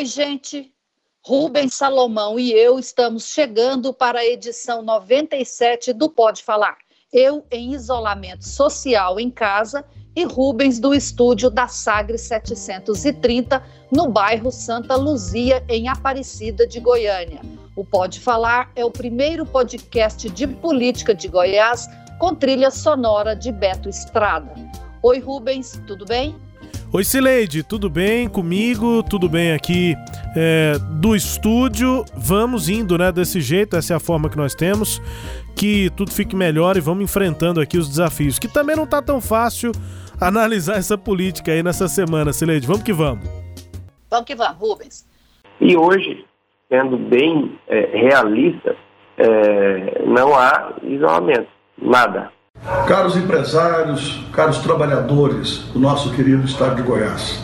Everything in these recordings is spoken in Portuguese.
Oi, gente. Rubens Salomão e eu estamos chegando para a edição 97 do Pode Falar. Eu em isolamento social em casa e Rubens do estúdio da Sagre 730, no bairro Santa Luzia, em Aparecida de Goiânia. O Pode Falar é o primeiro podcast de política de Goiás com trilha sonora de Beto Estrada. Oi, Rubens, tudo bem? Oi, Cileide, tudo bem comigo? Tudo bem aqui é, do estúdio? Vamos indo, né? Desse jeito, essa é a forma que nós temos. Que tudo fique melhor e vamos enfrentando aqui os desafios. Que também não tá tão fácil analisar essa política aí nessa semana, Cileide. Vamos que vamos. Vamos que vamos, Rubens. E hoje, sendo bem é, realista, é, não há isolamento, nada. Caros empresários, caros trabalhadores do nosso querido estado de Goiás.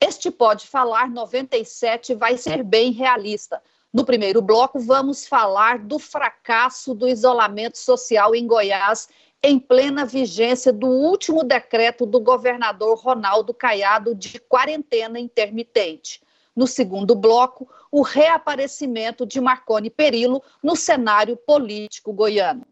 Este Pode Falar 97 vai ser bem realista. No primeiro bloco, vamos falar do fracasso do isolamento social em Goiás, em plena vigência do último decreto do governador Ronaldo Caiado de quarentena intermitente. No segundo bloco, o reaparecimento de Marconi Perillo no cenário político goiano.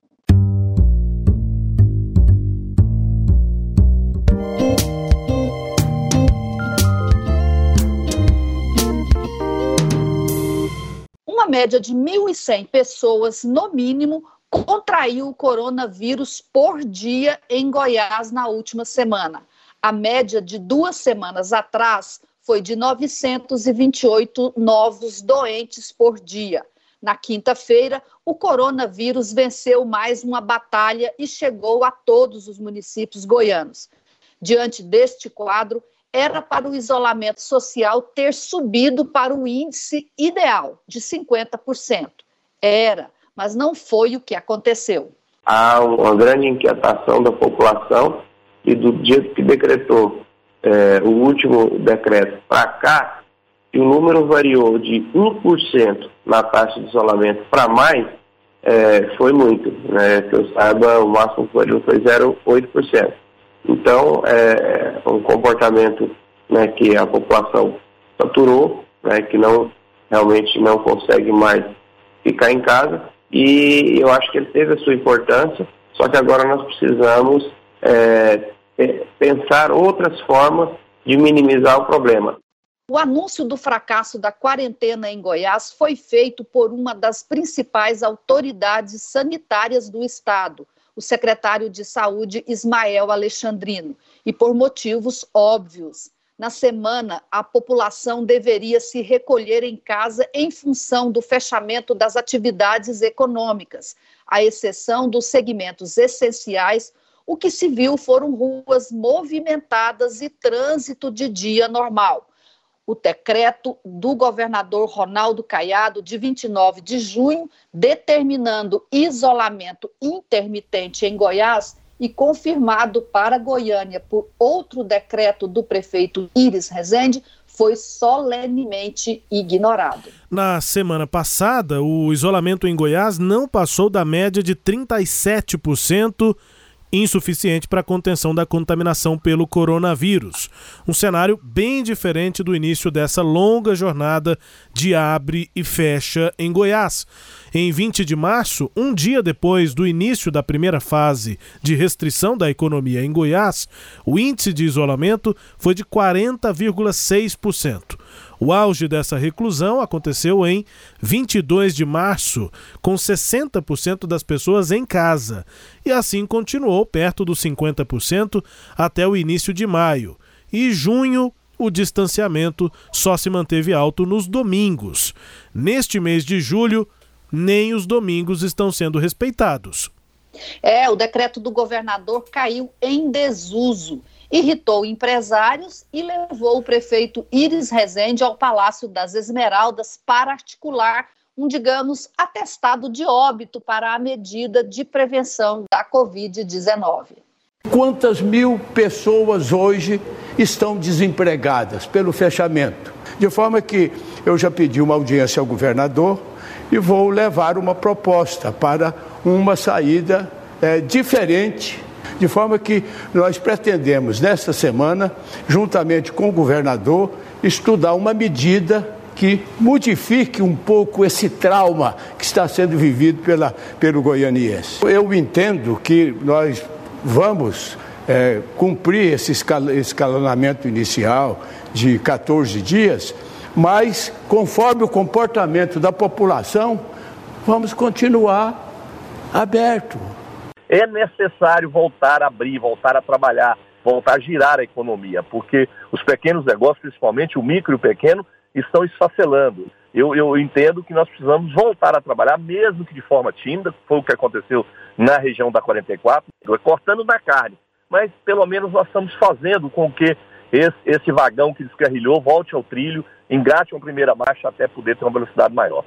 Média de 1.100 pessoas, no mínimo, contraiu o coronavírus por dia em Goiás na última semana. A média de duas semanas atrás foi de 928 novos doentes por dia. Na quinta-feira, o coronavírus venceu mais uma batalha e chegou a todos os municípios goianos. Diante deste quadro, era para o isolamento social ter subido para o índice ideal de 50%. Era, mas não foi o que aconteceu. Há uma grande inquietação da população e do dia que decretou é, o último decreto para cá, que o número variou de 1% na taxa de isolamento para mais, é, foi muito. Né? Que eu saiba, o máximo que foi 0,8%. Então, é, é um comportamento né, que a população saturou, né, que não realmente não consegue mais ficar em casa. E eu acho que ele teve a sua importância, só que agora nós precisamos é, pensar outras formas de minimizar o problema. O anúncio do fracasso da quarentena em Goiás foi feito por uma das principais autoridades sanitárias do estado, o secretário de Saúde Ismael Alexandrino, e por motivos óbvios. Na semana, a população deveria se recolher em casa em função do fechamento das atividades econômicas, à exceção dos segmentos essenciais. O que se viu foram ruas movimentadas e trânsito de dia normal o decreto do governador Ronaldo Caiado, de 29 de junho, determinando isolamento intermitente em Goiás e confirmado para Goiânia por outro decreto do prefeito Iris Rezende, foi solenemente ignorado. Na semana passada, o isolamento em Goiás não passou da média de 37% insuficiente para a contenção da contaminação pelo coronavírus. Um cenário bem diferente do início dessa longa jornada de abre e fecha em Goiás. Em 20 de março, um dia depois do início da primeira fase de restrição da economia em Goiás, o índice de isolamento foi de 40,6%. O auge dessa reclusão aconteceu em 22 de março, com 60% das pessoas em casa, e assim continuou perto dos 50% até o início de maio. E junho, o distanciamento só se manteve alto nos domingos. Neste mês de julho, nem os domingos estão sendo respeitados. É, o decreto do governador caiu em desuso irritou empresários e levou o prefeito Iris Rezende ao Palácio das Esmeraldas para articular um, digamos, atestado de óbito para a medida de prevenção da Covid-19. Quantas mil pessoas hoje estão desempregadas pelo fechamento? De forma que eu já pedi uma audiência ao governador e vou levar uma proposta para uma saída é, diferente de forma que nós pretendemos, nesta semana, juntamente com o governador, estudar uma medida que modifique um pouco esse trauma que está sendo vivido pela, pelo goianiense. Eu entendo que nós vamos é, cumprir esse escalonamento inicial de 14 dias, mas conforme o comportamento da população, vamos continuar aberto. É necessário voltar a abrir, voltar a trabalhar, voltar a girar a economia, porque os pequenos negócios, principalmente o micro e o pequeno, estão esfacelando. Eu, eu entendo que nós precisamos voltar a trabalhar, mesmo que de forma tímida, foi o que aconteceu na região da 44, cortando da carne. Mas pelo menos nós estamos fazendo com que esse, esse vagão que descarrilhou volte ao trilho, engate uma primeira marcha até poder ter uma velocidade maior.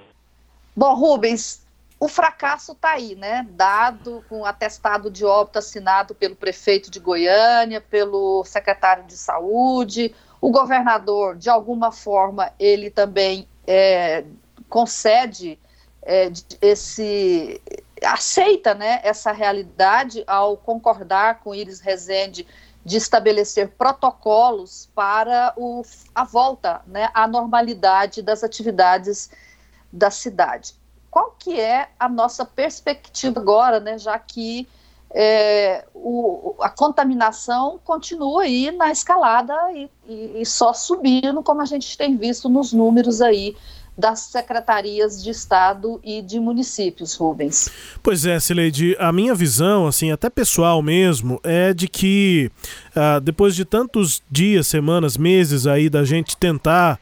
Bom, Rubens, o fracasso está aí, né? Dado com atestado de óbito assinado pelo prefeito de Goiânia, pelo secretário de saúde, o governador, de alguma forma, ele também é, concede é, esse aceita né, essa realidade ao concordar com Iris Rezende de estabelecer protocolos para o, a volta né, à normalidade das atividades da cidade. Qual que é a nossa perspectiva agora, né, já que é, o, a contaminação continua aí na escalada e, e, e, só subindo, como a gente tem visto nos números aí das secretarias de Estado e de municípios, Rubens. Pois é, Sileide, a minha visão, assim, até pessoal mesmo, é de que ah, depois de tantos dias, semanas, meses aí da gente tentar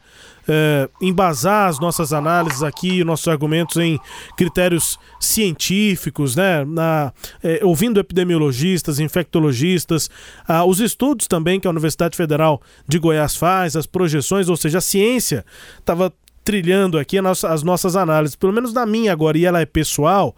é, embasar as nossas análises aqui, nossos argumentos em critérios científicos, né? Na, é, ouvindo epidemiologistas, infectologistas, ah, os estudos também que a Universidade Federal de Goiás faz, as projeções, ou seja, a ciência estava trilhando aqui as nossas análises, pelo menos na minha agora, e ela é pessoal,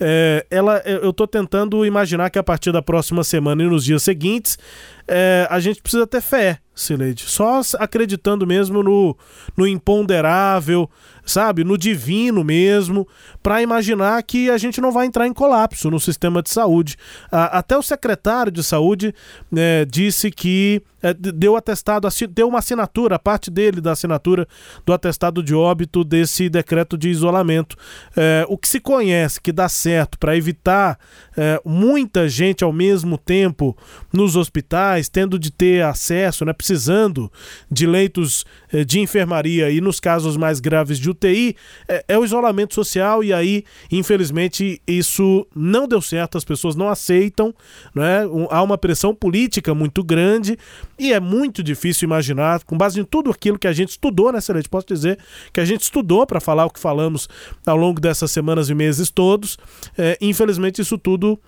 é, ela, eu estou tentando imaginar que a partir da próxima semana e nos dias seguintes, é, a gente precisa ter fé, Sileide. Só acreditando mesmo no, no imponderável, sabe, no divino mesmo, para imaginar que a gente não vai entrar em colapso no sistema de saúde. até o secretário de saúde né, disse que é, deu atestado, deu uma assinatura, parte dele da assinatura do atestado de óbito desse decreto de isolamento. É, o que se conhece que dá certo para evitar é, muita gente ao mesmo tempo nos hospitais, tendo de ter acesso, né, precisando de leitos é, de enfermaria e nos casos mais graves de UTI, é, é, o isolamento social e aí, infelizmente, isso não deu certo, as pessoas não aceitam, né, há uma pressão política muito grande e é muito difícil imaginar, com base em tudo aquilo que a gente estudou, né, Celeste? Posso dizer que a gente estudou para falar o que falamos ao longo dessas semanas e meses todos, é, infelizmente isso tudo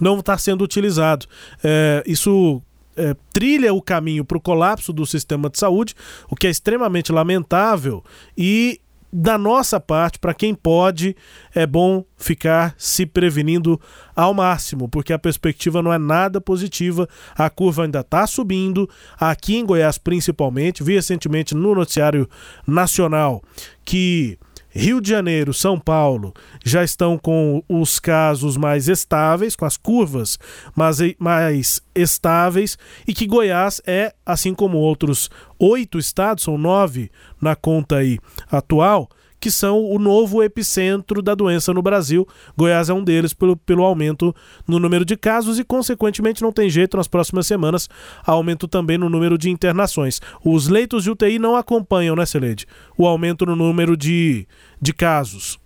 não está sendo utilizado. É, isso é, trilha o caminho para o colapso do sistema de saúde, o que é extremamente lamentável e da nossa parte, para quem pode, é bom ficar se prevenindo ao máximo, porque a perspectiva não é nada positiva. A curva ainda está subindo, aqui em Goiás principalmente. Vi recentemente no noticiário nacional que Rio de Janeiro, São Paulo já estão com os casos mais estáveis, com as curvas mais, mais estáveis, e que Goiás é, assim como outros oito estados, são nove na conta aí atual, que são o novo epicentro da doença no Brasil. Goiás é um deles pelo, pelo aumento no número de casos e, consequentemente, não tem jeito nas próximas semanas, aumento também no número de internações. Os leitos de UTI não acompanham, né, Celede? O aumento no número de, de casos.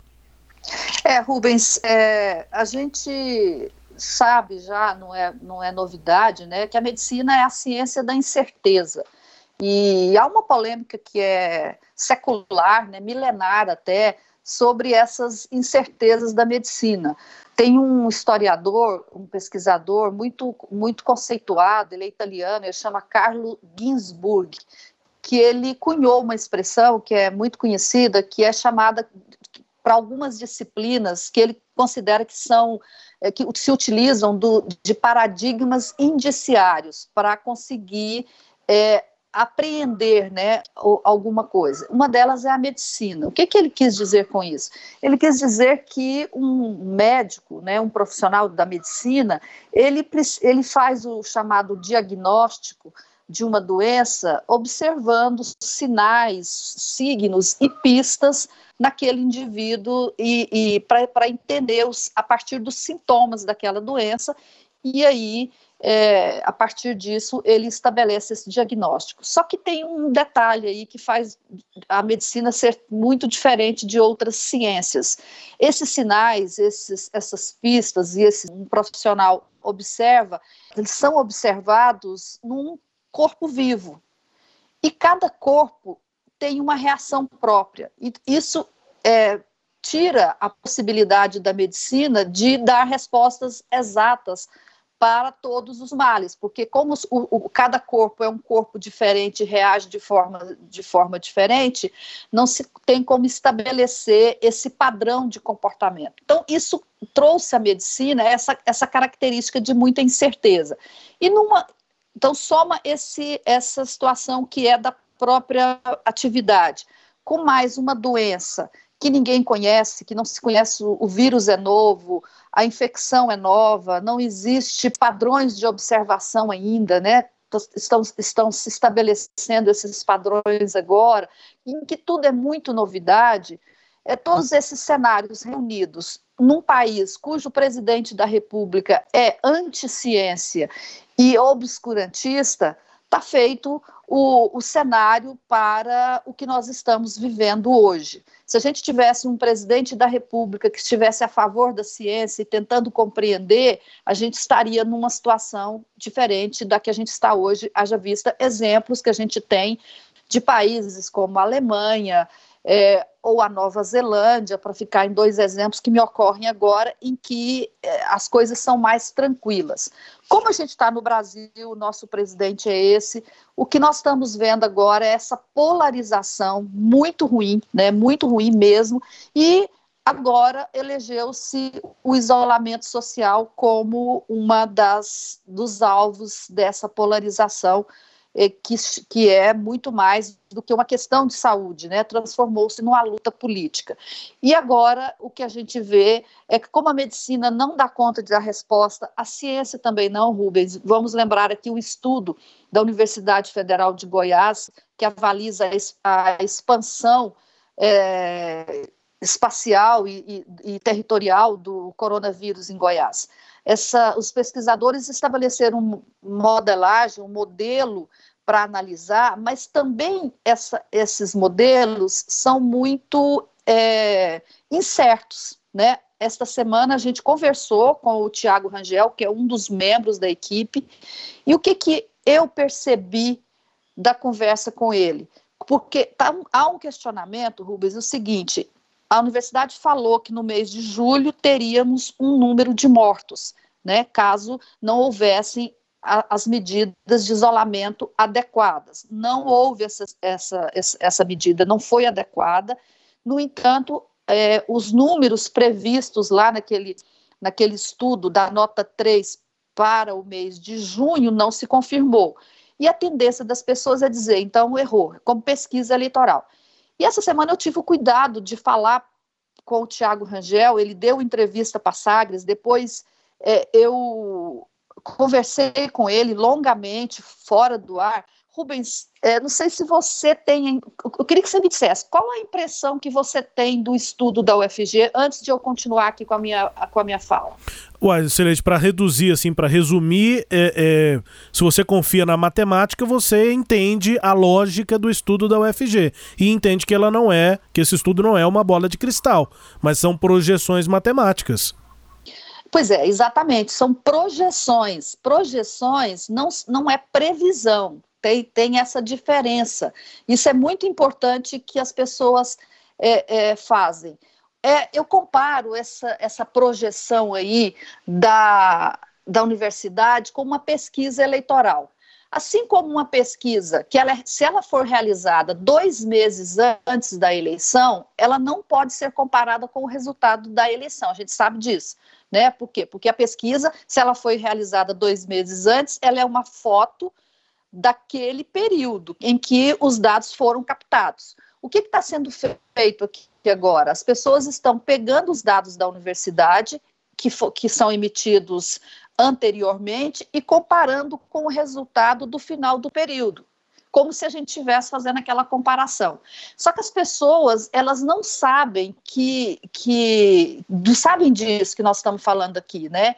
É, Rubens, é, a gente sabe já, não é, não é novidade, né, que a medicina é a ciência da incerteza. E há uma polêmica que é secular, né, milenar até, sobre essas incertezas da medicina. Tem um historiador, um pesquisador muito, muito conceituado, ele é italiano, ele chama Carlo Ginzburg, que ele cunhou uma expressão que é muito conhecida, que é chamada para algumas disciplinas que ele considera que são é, que se utilizam do, de paradigmas indiciários para conseguir é, apreender né, alguma coisa. Uma delas é a medicina. O que, que ele quis dizer com isso? Ele quis dizer que um médico, né, um profissional da medicina, ele, ele faz o chamado diagnóstico de uma doença observando sinais, signos e pistas naquele indivíduo e, e para entender os, a partir dos sintomas daquela doença e aí é, a partir disso, ele estabelece esse diagnóstico. Só que tem um detalhe aí que faz a medicina ser muito diferente de outras ciências. Esses sinais, esses, essas pistas e esse um profissional observa, eles são observados num corpo vivo. E cada corpo tem uma reação própria. E isso é, tira a possibilidade da medicina de dar respostas exatas para todos os males, porque como o, o, cada corpo é um corpo diferente, reage de forma, de forma diferente, não se tem como estabelecer esse padrão de comportamento. Então, isso trouxe à medicina essa, essa característica de muita incerteza. E numa, então, soma esse, essa situação que é da própria atividade, com mais uma doença que ninguém conhece, que não se conhece, o vírus é novo, a infecção é nova, não existe padrões de observação ainda, né? Estão, estão se estabelecendo esses padrões agora, em que tudo é muito novidade. É, todos esses cenários reunidos num país cujo presidente da República é anti-ciência e obscurantista, está feito o, o, cenário para o que nós estamos vivendo hoje. Se a gente tivesse um presidente da República que estivesse a favor da ciência e tentando compreender, a gente estaria numa situação diferente da que a gente está hoje, haja vista exemplos que a gente tem de países como a Alemanha, é, ou a Nova Zelândia, para ficar em dois exemplos que me ocorrem agora, em que é, as coisas são mais tranquilas. Como a gente está no Brasil, o nosso presidente é esse, o que nós estamos vendo agora é essa polarização muito ruim, né, muito ruim mesmo, e agora elegeu-se o isolamento social como uma das dos alvos dessa polarização que, que é muito mais do que uma questão de saúde, né? transformou-se numa luta política. E agora o que a gente vê é que, como a medicina não dá conta de dar resposta, a ciência também não, Rubens. Vamos lembrar aqui o estudo da Universidade Federal de Goiás, que avaliza a expansão. É, espacial e, e, e, territorial do coronavírus em Goiás. Essa, os pesquisadores estabeleceram modelagem, um modelo para analisar, mas também essa, esses modelos são muito é, incertos, né? Esta semana a gente conversou com o Tiago Rangel, que é um dos membros da equipe, e o que, que eu percebi da conversa com ele? Porque tá, há um questionamento, Rubens, o seguinte: a universidade falou que no mês de julho teríamos um número de mortos, né, caso não houvessem as medidas de isolamento adequadas. Não houve essa, essa, essa medida, não foi adequada. No entanto, é, os números previstos lá naquele, naquele estudo da nota 3 para o mês de junho não se confirmou. E a tendência das pessoas é dizer, então, errou, como pesquisa eleitoral. E essa semana eu tive o cuidado de falar com o Tiago Rangel, ele deu entrevista para Sagres, depois é, eu conversei com ele longamente, fora do ar. Rubens, é, não sei se você tem. Eu queria que você me dissesse qual a impressão que você tem do estudo da UFG antes de eu continuar aqui com a minha, com a minha fala. Uai, Celeste, para reduzir, assim, para resumir, é, é, se você confia na matemática, você entende a lógica do estudo da UFG e entende que ela não é, que esse estudo não é uma bola de cristal, mas são projeções matemáticas. Pois é, exatamente, são projeções. Projeções não, não é previsão, tem, tem essa diferença. Isso é muito importante que as pessoas é, é, fazem. É, eu comparo essa, essa projeção aí da, da universidade com uma pesquisa eleitoral. Assim como uma pesquisa que ela, se ela for realizada dois meses antes da eleição, ela não pode ser comparada com o resultado da eleição. A gente sabe disso, né? Por quê? Porque a pesquisa, se ela foi realizada dois meses antes, ela é uma foto daquele período em que os dados foram captados. O que está sendo feito aqui agora? As pessoas estão pegando os dados da universidade que, que são emitidos anteriormente e comparando com o resultado do final do período, como se a gente estivesse fazendo aquela comparação. Só que as pessoas, elas não sabem que, que sabem disso que nós estamos falando aqui, né?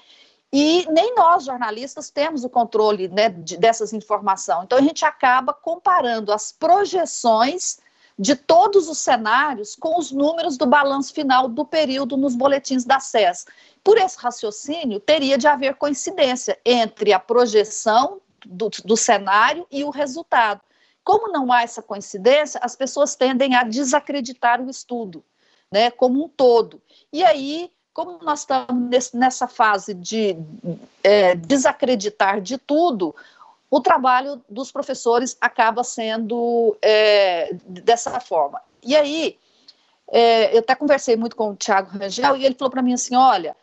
E nem nós, jornalistas, temos o controle né, de, dessas informações. Então, a gente acaba comparando as projeções de todos os cenários com os números do balanço final do período nos boletins da SES. Por esse raciocínio, teria de haver coincidência entre a projeção do, do cenário e o resultado. Como não há essa coincidência, as pessoas tendem a desacreditar o estudo, né, como um todo. E aí, como nós estamos nessa fase de é, desacreditar de tudo, o trabalho dos professores acaba sendo é, dessa forma. E aí, é, eu até conversei muito com o Tiago Rangel e ele falou para mim assim: olha,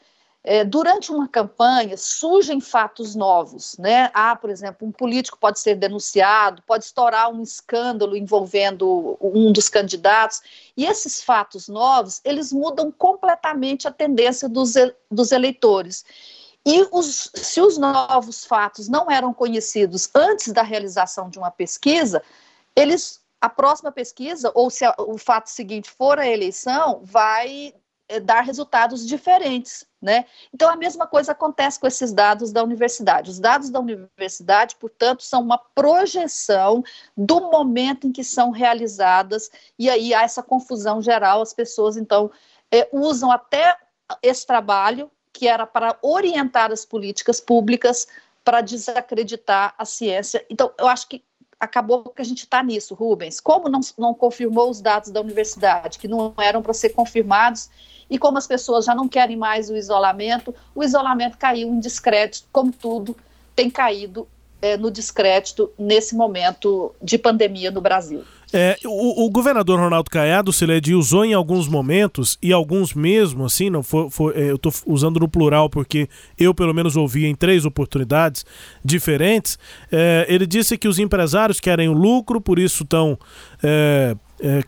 é, durante uma campanha surgem fatos novos, né? Ah, por exemplo, um político pode ser denunciado, pode estourar um escândalo envolvendo um dos candidatos, e esses fatos novos, eles mudam completamente a tendência dos, dos eleitores. E os, se os novos fatos não eram conhecidos antes da realização de uma pesquisa, eles a próxima pesquisa, ou se a, o fato seguinte for a eleição, vai dar resultados diferentes, né? Então a mesma coisa acontece com esses dados da universidade. Os dados da universidade, portanto, são uma projeção do momento em que são realizadas e aí há essa confusão geral. As pessoas então é, usam até esse trabalho que era para orientar as políticas públicas para desacreditar a ciência. Então eu acho que acabou que a gente está nisso, Rubens. Como não, não confirmou os dados da universidade, que não eram para ser confirmados, e como as pessoas já não querem mais o isolamento, o isolamento caiu em descrédito, como tudo tem caído é, no descrédito nesse momento de pandemia no Brasil. É, o, o, governador Ronaldo Caiado, Silede, usou em alguns momentos, e alguns mesmo, assim, não foi, é, eu estou usando no plural porque eu pelo menos ouvi em três oportunidades diferentes, é, ele disse que os empresários querem o lucro, por isso estão é, é,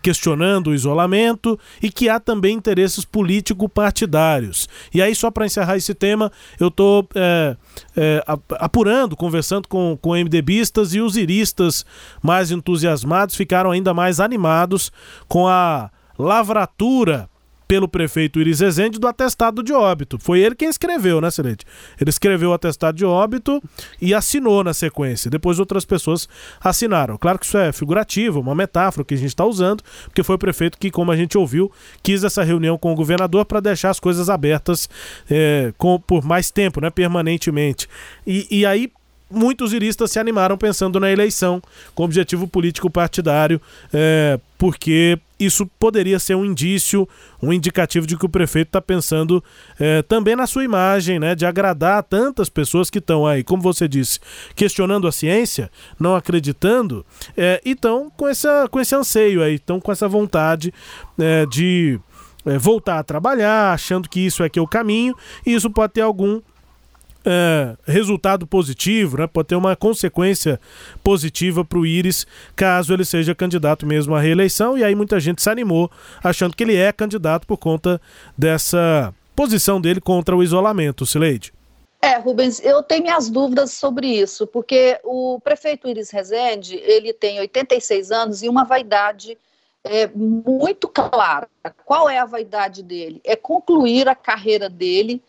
questionando o isolamento e que há também interesses político-partidários. E aí, só para encerrar esse tema, eu estou é, é, apurando, conversando com, com MDBistas e os iristas mais entusiasmados ficaram ainda mais animados com a lavratura pelo prefeito Iris Rezende do atestado de óbito. Foi ele quem escreveu, né, Celeste? Ele escreveu o atestado de óbito e assinou na sequência. Depois outras pessoas assinaram. Claro que isso é figurativo, uma metáfora que a gente está usando, porque foi o prefeito que, como a gente ouviu, quis essa reunião com o governador para deixar as coisas abertas é, com, por mais tempo, né, permanentemente. E, e aí muitos iristas se animaram pensando na eleição com objetivo político partidário, é, porque isso poderia ser um indício, um indicativo de que o prefeito está pensando é, também na sua imagem, né, de agradar tantas pessoas que estão aí, como você disse, questionando a ciência, não acreditando, é, e estão com, essa, com esse anseio aí, estão com essa vontade é, de é, voltar a trabalhar, achando que isso é que é o caminho, e isso pode ter algum é, resultado positivo, né? pode ter uma consequência positiva para o Íris caso ele seja candidato mesmo à reeleição. E aí muita gente se animou achando que ele é candidato por conta dessa posição dele contra o isolamento, Sileide. É, Rubens, eu tenho minhas dúvidas sobre isso, porque o prefeito Iris Rezende, ele tem 86 anos e uma vaidade é, muito clara. Qual é a vaidade dele? É concluir a carreira dele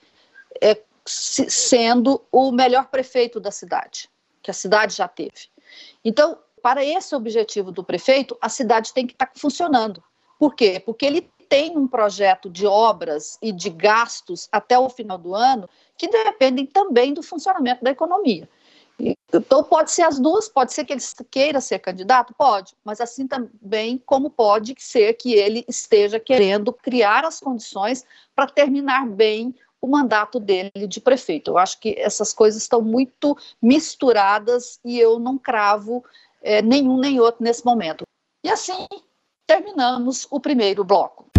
é, sendo o melhor prefeito da cidade, que a cidade já teve. Então, para esse objetivo do prefeito, a cidade tem que estar tá funcionando. Por quê? Porque ele tem um projeto de obras e de gastos até o final do ano que dependem também do funcionamento da economia. Então, pode ser as duas, pode ser que ele queira ser candidato? Pode, mas assim também como pode ser que ele esteja querendo criar as condições para terminar bem o mandato dele de prefeito. Eu acho que essas coisas estão muito misturadas e eu não cravo é, nenhum nem outro nesse momento. E assim terminamos o primeiro bloco.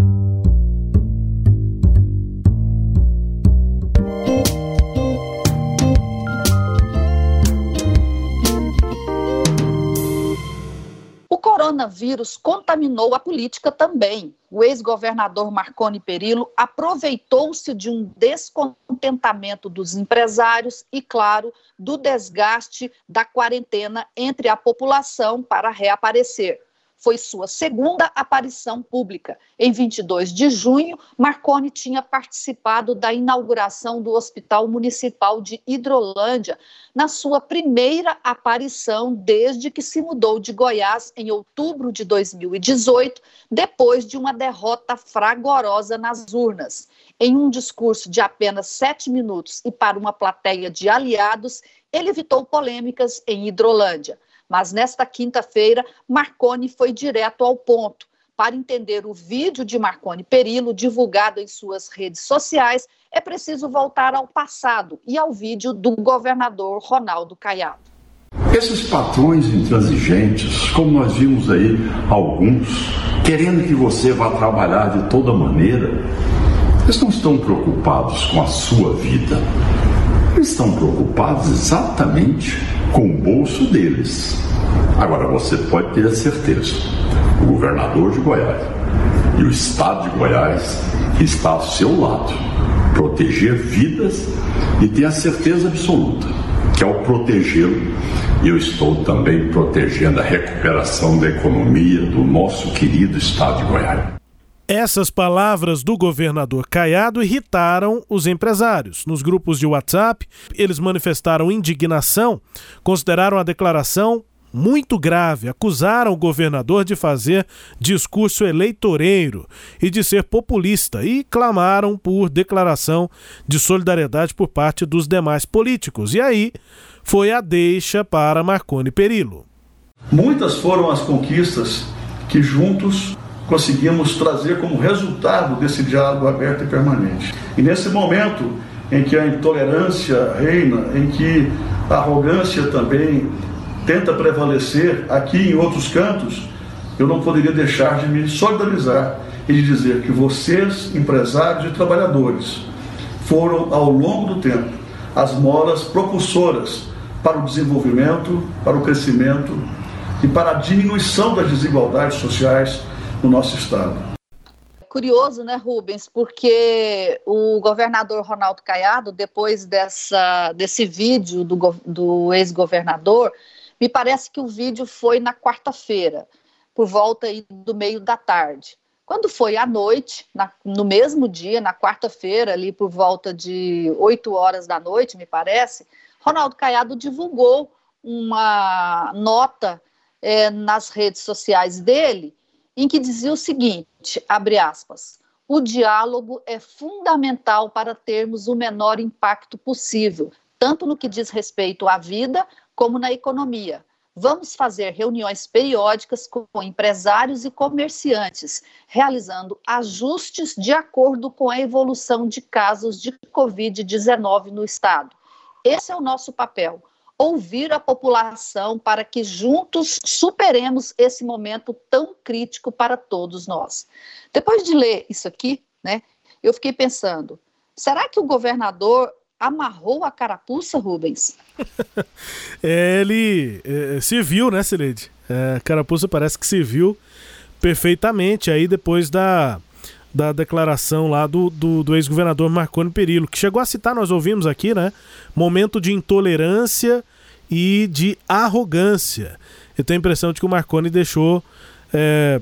Coronavírus contaminou a política também. O ex-governador Marconi Perillo aproveitou-se de um descontentamento dos empresários e, claro, do desgaste da quarentena entre a população para reaparecer foi sua segunda aparição pública. Em 22 de junho, Marconi tinha participado da inauguração do Hospital Municipal de Hidrolândia, na sua primeira aparição desde que se mudou de Goiás em outubro de 2018, depois de uma derrota fragorosa nas urnas. Em um discurso de apenas sete minutos e para uma plateia de aliados, ele evitou polêmicas em Hidrolândia. Mas nesta quinta-feira, Marconi foi direto ao ponto. Para entender o vídeo de Marconi Perillo divulgado em suas redes sociais, é preciso voltar ao passado e ao vídeo do governador Ronaldo Caiado. Esses patrões intransigentes, como nós vimos aí alguns, querendo que você vá trabalhar de toda maneira, eles não estão preocupados com a sua vida. Eles estão preocupados exatamente com o bolso deles. Agora você pode ter a certeza: o governador de Goiás e o estado de Goiás está ao seu lado, proteger vidas e ter a certeza absoluta que ao protegê-lo, eu estou também protegendo a recuperação da economia do nosso querido estado de Goiás. Essas palavras do governador Caiado irritaram os empresários. Nos grupos de WhatsApp, eles manifestaram indignação, consideraram a declaração muito grave, acusaram o governador de fazer discurso eleitoreiro e de ser populista e clamaram por declaração de solidariedade por parte dos demais políticos. E aí foi a deixa para Marconi Perillo. Muitas foram as conquistas que juntos conseguimos trazer como resultado desse diálogo aberto e permanente. E nesse momento em que a intolerância reina, em que a arrogância também tenta prevalecer aqui em outros cantos, eu não poderia deixar de me solidarizar e de dizer que vocês, empresários e trabalhadores, foram ao longo do tempo as molas propulsoras para o desenvolvimento, para o crescimento e para a diminuição das desigualdades sociais no nosso estado. Curioso, né, Rubens? Porque o governador Ronaldo Caiado, depois dessa, desse vídeo do, do ex-governador, me parece que o vídeo foi na quarta-feira, por volta do meio da tarde. Quando foi à noite, na, no mesmo dia, na quarta-feira, ali por volta de 8 horas da noite, me parece, Ronaldo Caiado divulgou uma nota é, nas redes sociais dele, em que dizia o seguinte, abre aspas, o diálogo é fundamental para termos o menor impacto possível, tanto no que diz respeito à vida como na economia. Vamos fazer reuniões periódicas com empresários e comerciantes, realizando ajustes de acordo com a evolução de casos de Covid-19 no Estado. Esse é o nosso papel ouvir a população para que juntos superemos esse momento tão crítico para todos nós. Depois de ler isso aqui, né, eu fiquei pensando: será que o governador amarrou a carapuça, Rubens? é, ele é, se viu, né, Sileide? É, a carapuça parece que se viu perfeitamente aí depois da, da declaração lá do, do, do ex-governador Marconi Perillo, que chegou a citar, nós ouvimos aqui, né? Momento de intolerância e de arrogância. Eu tenho a impressão de que o Marconi deixou é,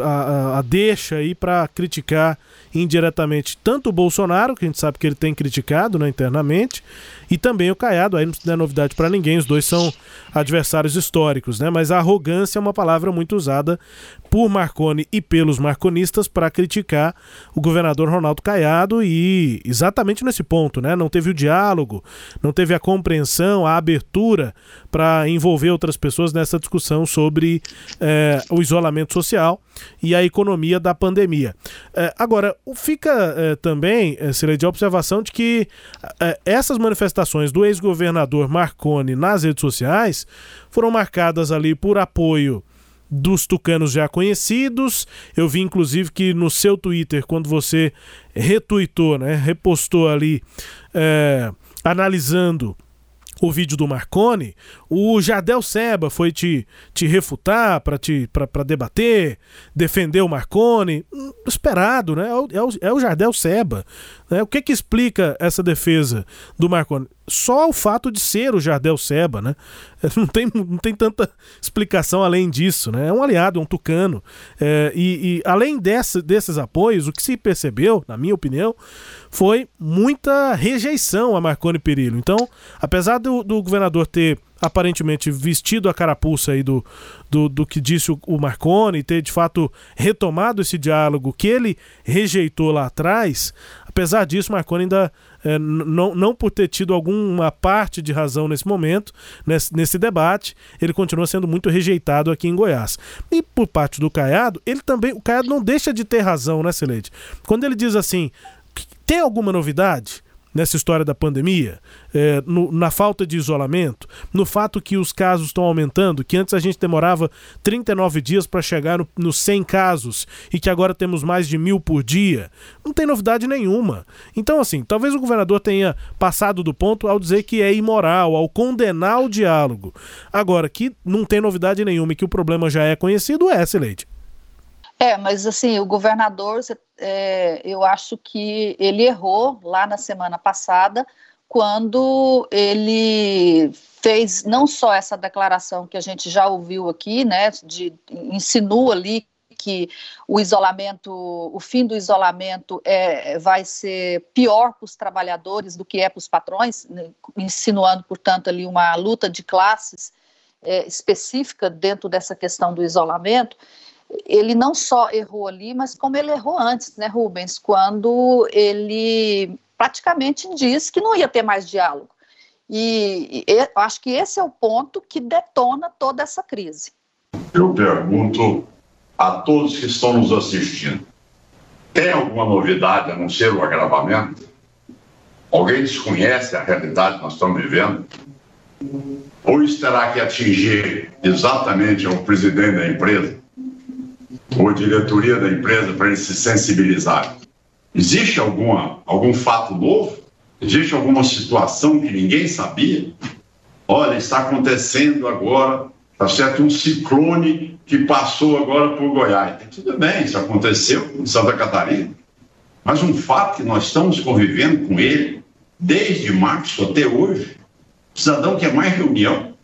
a, a, deixa aí para criticar indiretamente tanto o Bolsonaro, que a gente sabe que ele tem criticado né, internamente, e também o Caiado, aí não é novidade para ninguém, os dois são adversários históricos, né? Mas a arrogância é uma palavra muito usada por Marconi e pelos marconistas para criticar o governador Ronaldo Caiado e exatamente nesse ponto, né? Não teve o diálogo, não teve a compreensão, a abertura para envolver outras pessoas nessa discussão sobre é, o isolamento social e a economia da pandemia. É, agora, fica é, também, é, de observação de que essas manifestações do ex-governador Marconi nas redes sociais foram marcadas ali por apoio dos tucanos já conhecidos. Eu vi inclusive que no seu Twitter, quando você retuitou, né, repostou ali, é, analisando o vídeo do Marconi, o Jardel Seba foi te, te refutar para te para debater, defender o Marconi, hum, esperado, né? É o, é o, é o Jardel Seba. Né? O que que explica essa defesa do Marconi? Só o fato de ser o Jardel Seba, né? Não tem, não tem tanta explicação além disso, né? É um aliado, é um tucano. É, e, e além dessa, desses apoios, o que se percebeu, na minha opinião, foi muita rejeição a Marconi Perillo. Então, apesar do, do governador ter aparentemente vestido a carapuça aí do, do, do que disse o, o Marconi, ter de fato retomado esse diálogo que ele rejeitou lá atrás, apesar disso, Marconi ainda é, não, não por ter tido alguma parte de razão nesse momento, nesse, nesse debate, ele continua sendo muito rejeitado aqui em Goiás. E por parte do Caiado, ele também, o Caiado não deixa de ter razão, né, Celede? Quando ele diz assim, tem alguma novidade? Nessa história da pandemia, é, no, na falta de isolamento, no fato que os casos estão aumentando, que antes a gente demorava 39 dias para chegar nos no 100 casos e que agora temos mais de mil por dia, não tem novidade nenhuma. Então, assim, talvez o governador tenha passado do ponto ao dizer que é imoral, ao condenar o diálogo. Agora, que não tem novidade nenhuma e que o problema já é conhecido, é, Celeste. É, mas assim, o governador, é, eu acho que ele errou lá na semana passada, quando ele fez não só essa declaração que a gente já ouviu aqui, né, de insinua ali que o isolamento, o fim do isolamento é, vai ser pior para os trabalhadores do que é para os patrões, né, insinuando, portanto, ali uma luta de classes é, específica dentro dessa questão do isolamento ele não só errou ali, mas como ele errou antes, né, Rubens, quando ele praticamente disse que não ia ter mais diálogo. E, e acho que esse é o ponto que detona toda essa crise. Eu pergunto a todos que estão nos assistindo: tem alguma novidade a não ser o agravamento? Alguém desconhece a realidade que nós estamos vivendo? Ou terá que atingir exatamente o presidente da empresa? Ou diretoria da empresa para eles se sensibilizarem. Existe alguma, algum fato novo? Existe alguma situação que ninguém sabia? Olha, está acontecendo agora, está certo, um ciclone que passou agora por Goiás. Tudo bem, isso aconteceu em Santa Catarina. Mas um fato que nós estamos convivendo com ele desde março até hoje, o cidadão quer mais reunião.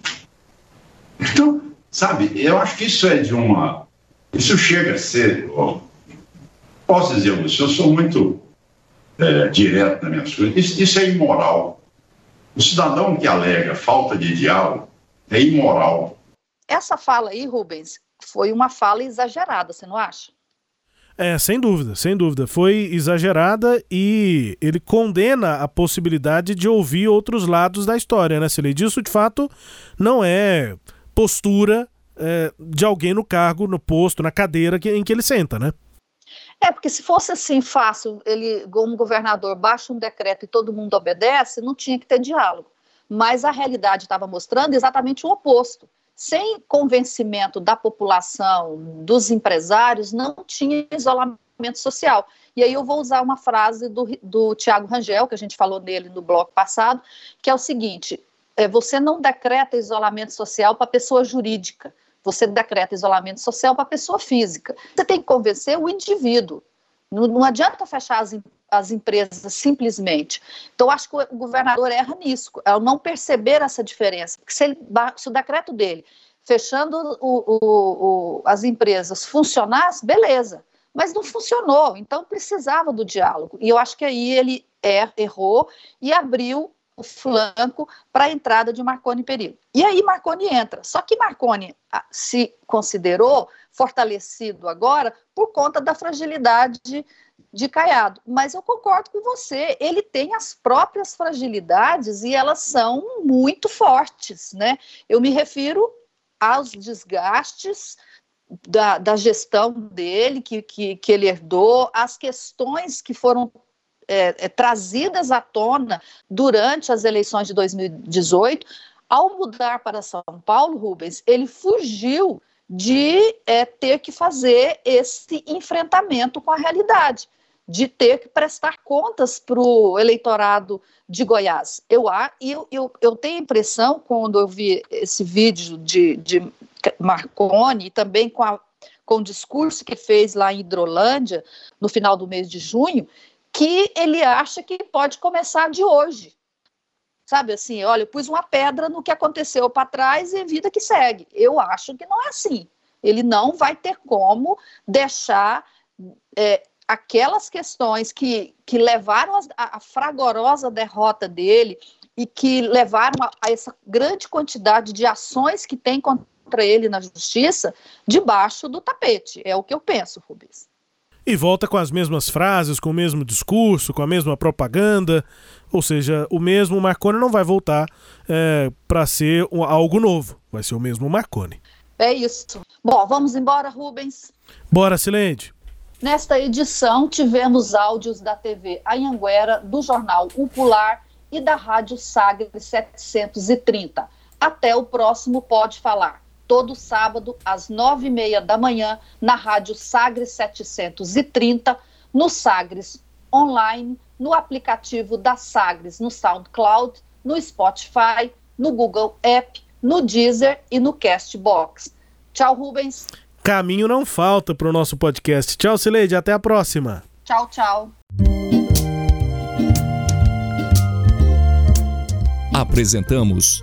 Então, sabe, eu acho que isso é de uma isso chega a ser, ó, posso dizer, Lúcio, eu sou muito é, direto nas minhas coisas, isso, isso é imoral. O cidadão que alega falta de diálogo é imoral. Essa fala aí, Rubens, foi uma fala exagerada, você não acha? É, sem dúvida, sem dúvida. Foi exagerada e ele condena a possibilidade de ouvir outros lados da história, né, Celei? Disso, de fato, não é postura é, de alguém no cargo, no posto, na cadeira que, em que ele senta, né? É, porque se fosse assim fácil, ele, como governador, baixa um decreto e todo mundo obedece, não tinha que ter diálogo. Mas a realidade estava mostrando exatamente o oposto. Sem convencimento da população, dos empresários, não tinha isolamento social. E aí eu vou usar uma frase do, do Tiago Rangel, que a gente falou nele no bloco passado, que é o seguinte: é, você não decreta isolamento social para pessoa jurídica, você decreta isolamento social para a pessoa física. Você tem que convencer o indivíduo. Não, não adianta fechar as, as, empresas simplesmente. Então, acho que o governador erra nisso, ao não perceber essa diferença. Porque se, ele, se o decreto dele, fechando o, o, o, as empresas, funcionasse, beleza. Mas não funcionou, então precisava do diálogo. E eu acho que aí ele er, errou e abriu flanco para a entrada de Marconi Perillo. E aí Marconi entra. Só que Marconi ah, se considerou fortalecido agora por conta da fragilidade de Caiado. Mas eu concordo com você, ele tem as próprias fragilidades e elas são muito fortes, né? Eu me refiro aos desgastes da, da gestão dele, que, que, que ele herdou, as questões que foram é, é, trazidas à tona durante as eleições de 2018, ao mudar para São Paulo, Rubens, ele fugiu de é, ter que fazer esse enfrentamento com a realidade, de ter que prestar contas para o eleitorado de Goiás. Eu, eu, eu, eu tenho a impressão, quando eu vi esse vídeo de, de Marconi, também com, a, com o discurso que fez lá em Hidrolândia, no final do mês de junho, que ele acha que pode começar de hoje. Sabe assim, olha, eu pus uma pedra no que aconteceu para trás e vida que segue. Eu acho que não é assim. Ele não vai ter como deixar é, aquelas questões que, que levaram a, a fragorosa derrota dele e que levaram a, a, essa grande quantidade de ações que tem contra ele na justiça debaixo do tapete. É o que eu penso, Rubens. E volta com as mesmas frases, com o mesmo discurso, com a mesma propaganda. Ou seja, o mesmo Marconi não vai voltar é, para ser um, algo novo. Vai ser o mesmo Marconi. É isso. Bom, vamos embora, Rubens. Bora, Silente. Nesta edição, tivemos áudios da TV Anhanguera, do jornal O Pular e da Rádio Sagre 730. Até o próximo Pode Falar todo sábado, às nove e meia da manhã, na Rádio Sagres 730, no Sagres Online, no aplicativo da Sagres, no SoundCloud, no Spotify, no Google App, no Deezer e no Castbox. Tchau, Rubens. Caminho não falta para o nosso podcast. Tchau, Sileide. Até a próxima. Tchau, tchau. Apresentamos